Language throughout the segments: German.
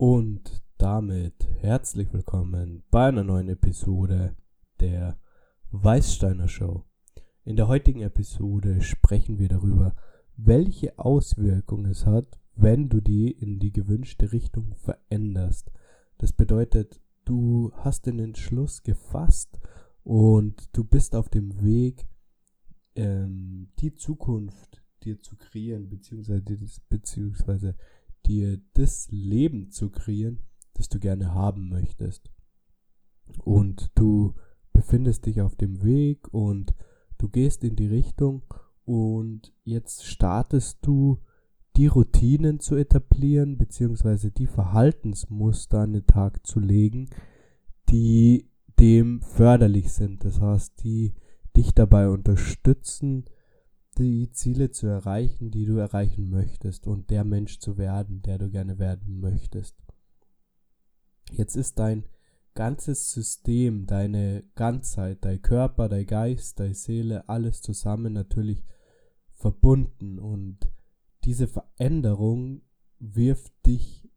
Und damit herzlich willkommen bei einer neuen Episode der Weißsteiner Show. In der heutigen Episode sprechen wir darüber, welche Auswirkungen es hat, wenn du die in die gewünschte Richtung veränderst. Das bedeutet, du hast den Entschluss gefasst und du bist auf dem Weg, ähm, die Zukunft dir zu kreieren, beziehungsweise, beziehungsweise dir das Leben zu kreieren, das du gerne haben möchtest. Und du befindest dich auf dem Weg und du gehst in die Richtung und jetzt startest du die Routinen zu etablieren, beziehungsweise die Verhaltensmuster an den Tag zu legen, die dem förderlich sind. Das heißt, die dich dabei unterstützen, die Ziele zu erreichen, die du erreichen möchtest und der Mensch zu werden, der du gerne werden möchtest. Jetzt ist dein ganzes System, deine Ganzheit, dein Körper, dein Geist, deine Seele, alles zusammen natürlich verbunden und diese Veränderung wirft dich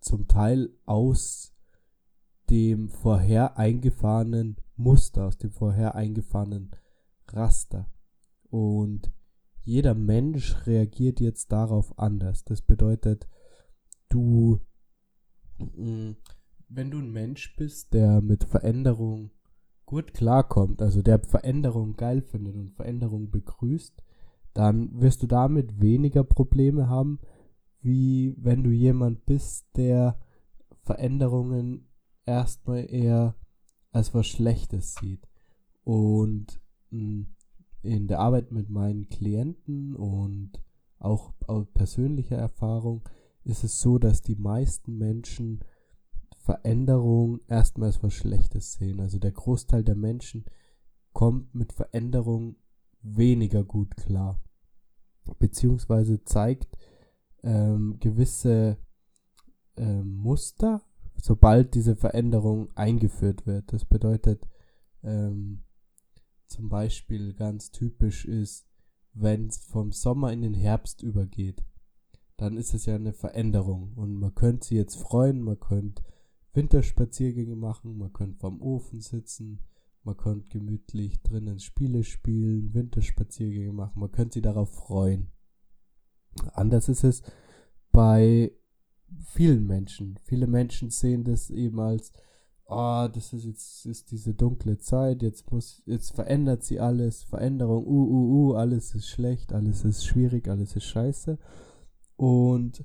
zum Teil aus dem vorher eingefahrenen Muster, aus dem vorher eingefahrenen Raster. Und jeder Mensch reagiert jetzt darauf anders. Das bedeutet, du, mm, wenn du ein Mensch bist, der mit Veränderung gut klarkommt, also der Veränderung geil findet und Veränderung begrüßt, dann wirst du damit weniger Probleme haben, wie wenn du jemand bist, der Veränderungen erstmal eher als was Schlechtes sieht. Und mh, mm, in der Arbeit mit meinen Klienten und auch aus persönlicher Erfahrung ist es so, dass die meisten Menschen Veränderung erstmal als was Schlechtes sehen. Also der Großteil der Menschen kommt mit Veränderung weniger gut klar. Beziehungsweise zeigt ähm, gewisse ähm, Muster, sobald diese Veränderung eingeführt wird. Das bedeutet, ähm, zum Beispiel ganz typisch ist, wenn es vom Sommer in den Herbst übergeht, dann ist es ja eine Veränderung und man könnte sich jetzt freuen, man könnte Winterspaziergänge machen, man könnte vorm Ofen sitzen, man könnte gemütlich drinnen Spiele spielen, Winterspaziergänge machen, man könnte sich darauf freuen. Anders ist es bei vielen Menschen. Viele Menschen sehen das eben als oh, das ist jetzt ist diese dunkle Zeit, jetzt muss, jetzt verändert sie alles, Veränderung, uh, uh, uh, alles ist schlecht, alles ist schwierig, alles ist scheiße. Und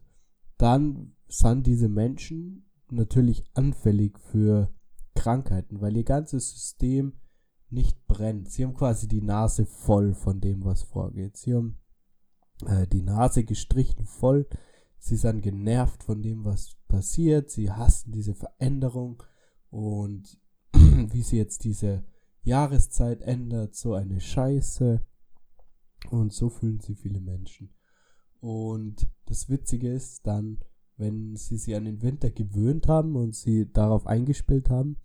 dann sind diese Menschen natürlich anfällig für Krankheiten, weil ihr ganzes System nicht brennt. Sie haben quasi die Nase voll von dem, was vorgeht. Sie haben äh, die Nase gestrichen voll. Sie sind genervt von dem, was passiert. Sie hassen diese Veränderung und wie sie jetzt diese Jahreszeit ändert, so eine Scheiße. Und so fühlen sie viele Menschen. Und das Witzige ist dann, wenn sie sich an den Winter gewöhnt haben und sie darauf eingespielt haben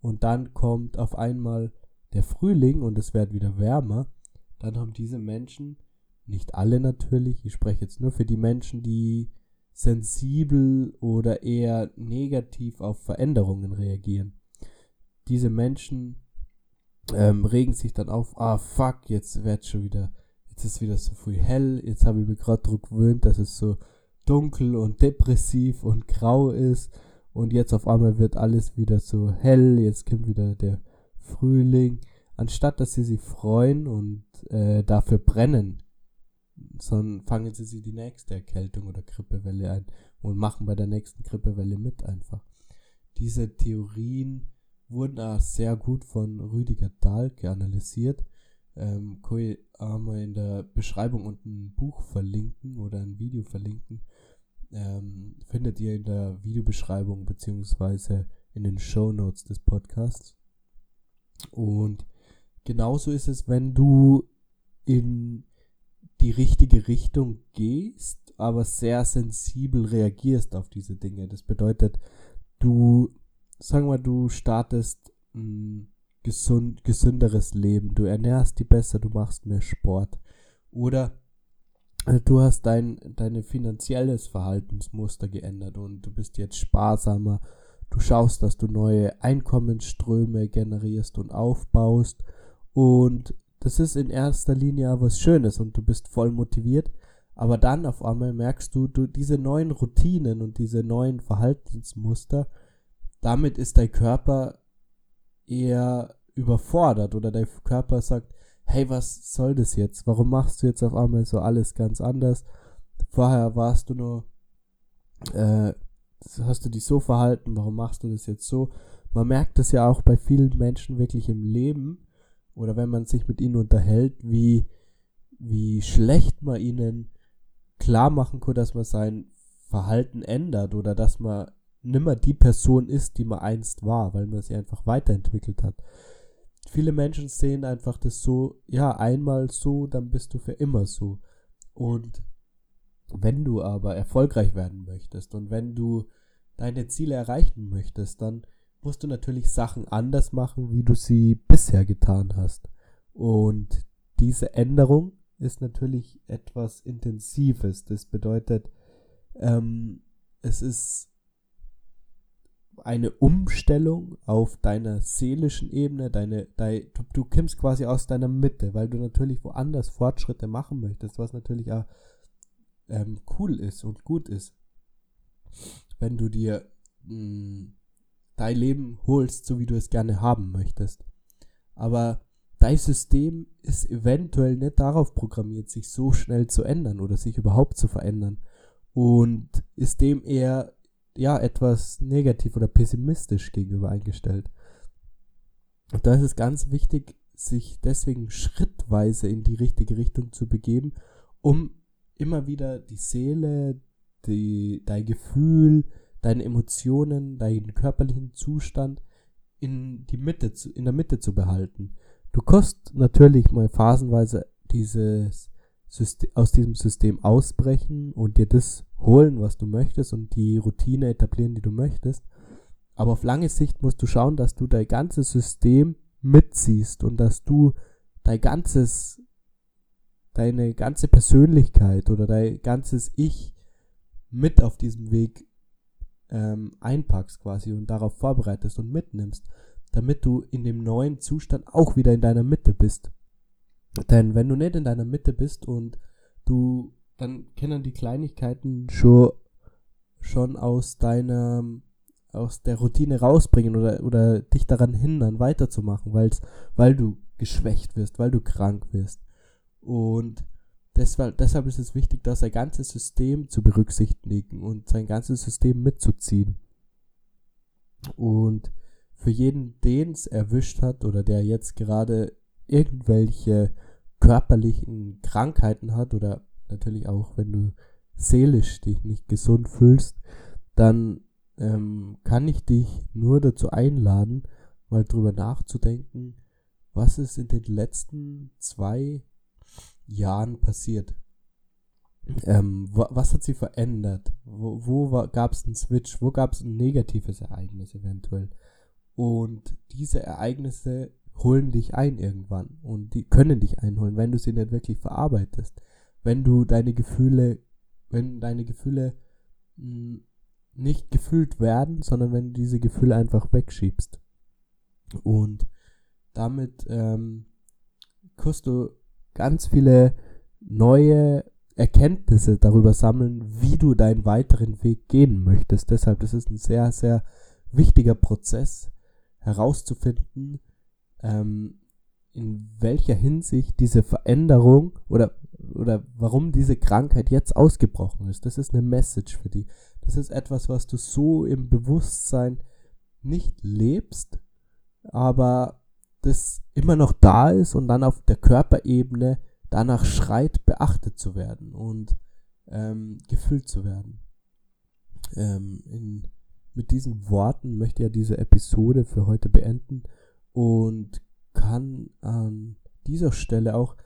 und dann kommt auf einmal der Frühling und es wird wieder wärmer, dann haben diese Menschen, nicht alle natürlich, ich spreche jetzt nur für die Menschen, die sensibel oder eher negativ auf Veränderungen reagieren. Diese Menschen ähm, regen sich dann auf, ah fuck, jetzt wird schon wieder, jetzt ist wieder so früh hell, jetzt habe ich mir gerade darauf gewöhnt, dass es so dunkel und depressiv und grau ist und jetzt auf einmal wird alles wieder so hell, jetzt kommt wieder der Frühling, anstatt dass sie sich freuen und äh, dafür brennen, sondern fangen sie sich die nächste Erkältung oder Grippewelle ein und machen bei der nächsten Grippewelle mit einfach. Diese Theorien wurden auch sehr gut von Rüdiger Dahlke analysiert. Ähm, kann einmal in der Beschreibung unten ein Buch verlinken oder ein Video verlinken. Ähm, findet ihr in der Videobeschreibung beziehungsweise in den Show Notes des Podcasts. Und genauso ist es, wenn du in die richtige Richtung gehst, aber sehr sensibel reagierst auf diese Dinge. Das bedeutet, du, sagen wir, du startest ein gesund, gesünderes Leben, du ernährst dich besser, du machst mehr Sport. Oder äh, du hast dein deine finanzielles Verhaltensmuster geändert und du bist jetzt sparsamer. Du schaust, dass du neue Einkommensströme generierst und aufbaust und das ist in erster Linie was Schönes und du bist voll motiviert. Aber dann auf einmal merkst du, du diese neuen Routinen und diese neuen Verhaltensmuster, damit ist dein Körper eher überfordert oder dein Körper sagt, hey, was soll das jetzt? Warum machst du jetzt auf einmal so alles ganz anders? Vorher warst du nur, äh, hast du dich so verhalten, warum machst du das jetzt so? Man merkt das ja auch bei vielen Menschen wirklich im Leben oder wenn man sich mit ihnen unterhält, wie, wie schlecht man ihnen klar machen kann, dass man sein Verhalten ändert oder dass man nimmer die Person ist, die man einst war, weil man sie einfach weiterentwickelt hat viele Menschen sehen einfach das so, ja, einmal so, dann bist du für immer so. Und wenn du aber erfolgreich werden möchtest und wenn du deine Ziele erreichen möchtest, dann musst du natürlich Sachen anders machen, wie du sie bisher getan hast. Und diese Änderung ist natürlich etwas Intensives. Das bedeutet, ähm, es ist eine Umstellung auf deiner seelischen Ebene, deine, dein, du, du kommst quasi aus deiner Mitte, weil du natürlich woanders Fortschritte machen möchtest, was natürlich auch ähm, cool ist und gut ist. Wenn du dir mh, hm, dein Leben holst, so wie du es gerne haben möchtest. Aber dein System ist eventuell nicht darauf programmiert, sich so schnell zu ändern oder sich überhaupt zu verändern. Und ist dem eher ja, etwas negativ oder pessimistisch gegenüber eingestellt. Und da ist es ganz wichtig, sich deswegen schrittweise in die richtige Richtung zu begeben, um immer wieder die Seele, die, dein Gefühl, deine Emotionen, deinen körperlichen Zustand in die Mitte zu, in der Mitte zu behalten. Du kannst natürlich mal phasenweise dieses System, aus diesem System ausbrechen und dir das holen, was du möchtest und die Routine etablieren, die du möchtest. Aber auf lange Sicht musst du schauen, dass du dein ganzes System mitziehst und dass du dein ganzes, deine ganze Persönlichkeit oder dein ganzes Ich mit auf diesem Weg ähm, einpackst quasi und darauf vorbereitest und mitnimmst, damit du in dem neuen Zustand auch wieder in deiner Mitte bist. Denn wenn du nicht in deiner Mitte bist und du, dann können die Kleinigkeiten schon, schon aus deiner, aus der Routine rausbringen oder, oder dich daran hindern, weiterzumachen, weil's, weil du geschwächt wirst, weil du krank wirst. Und deshalb, deshalb ist es wichtig, da sein ganzes System zu berücksichtigen und sein ganzes System mitzuziehen. Und für jeden, den es erwischt hat oder der jetzt gerade irgendwelche körperlichen Krankheiten hat oder natürlich auch, wenn du seelisch dich nicht gesund fühlst, dann ähm, kann ich dich nur dazu einladen, mal drüber nachzudenken, was ist in den letzten zwei Jahren passiert. Ähm, was hat sie verändert? Wo, wo gab es einen Switch? Wo gab es ein negatives Ereignis eventuell? Und diese Ereignisse holen dich ein irgendwann und die können dich einholen, wenn du sie nicht wirklich verarbeitest. Wenn du deine Gefühle, wenn deine Gefühle mh, hm, nicht gefühlt werden, sondern wenn du diese Gefühle einfach wegschiebst. Und damit ähm, kannst du ganz viele neue Erkenntnisse darüber sammeln, wie du deinen weiteren Weg gehen möchtest. Deshalb das ist ein sehr, sehr wichtiger Prozess herauszufinden, ähm, in welcher Hinsicht diese Veränderung oder, oder warum diese Krankheit jetzt ausgebrochen ist. Das ist eine Message für die. Das ist etwas, was du so im Bewusstsein nicht lebst, aber das immer noch da ist und dann auf der Körperebene danach schreit, beachtet zu werden und ähm, gefüllt zu werden. Ähm, in, mit diesen Worten möchte ich ja diese Episode für heute beenden und kann an dieser Stelle auch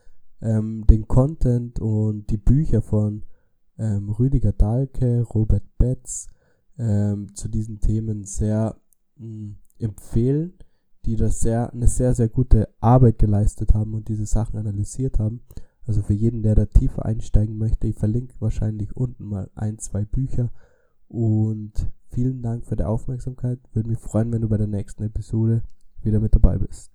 ähm, den Content und die Bücher von ähm, Rüdiger Dahlke, Robert Betz ähm, zu diesen Themen sehr mh, hm, empfehlen, die das sehr, eine sehr, sehr gute Arbeit geleistet haben und diese Sachen analysiert haben. Also für jeden, der da tiefer einsteigen möchte, ich verlinke wahrscheinlich unten mal ein, zwei Bücher. Und vielen Dank für die Aufmerksamkeit. Würde mich freuen, wenn du bei der nächsten Episode wieder mit dabei bist.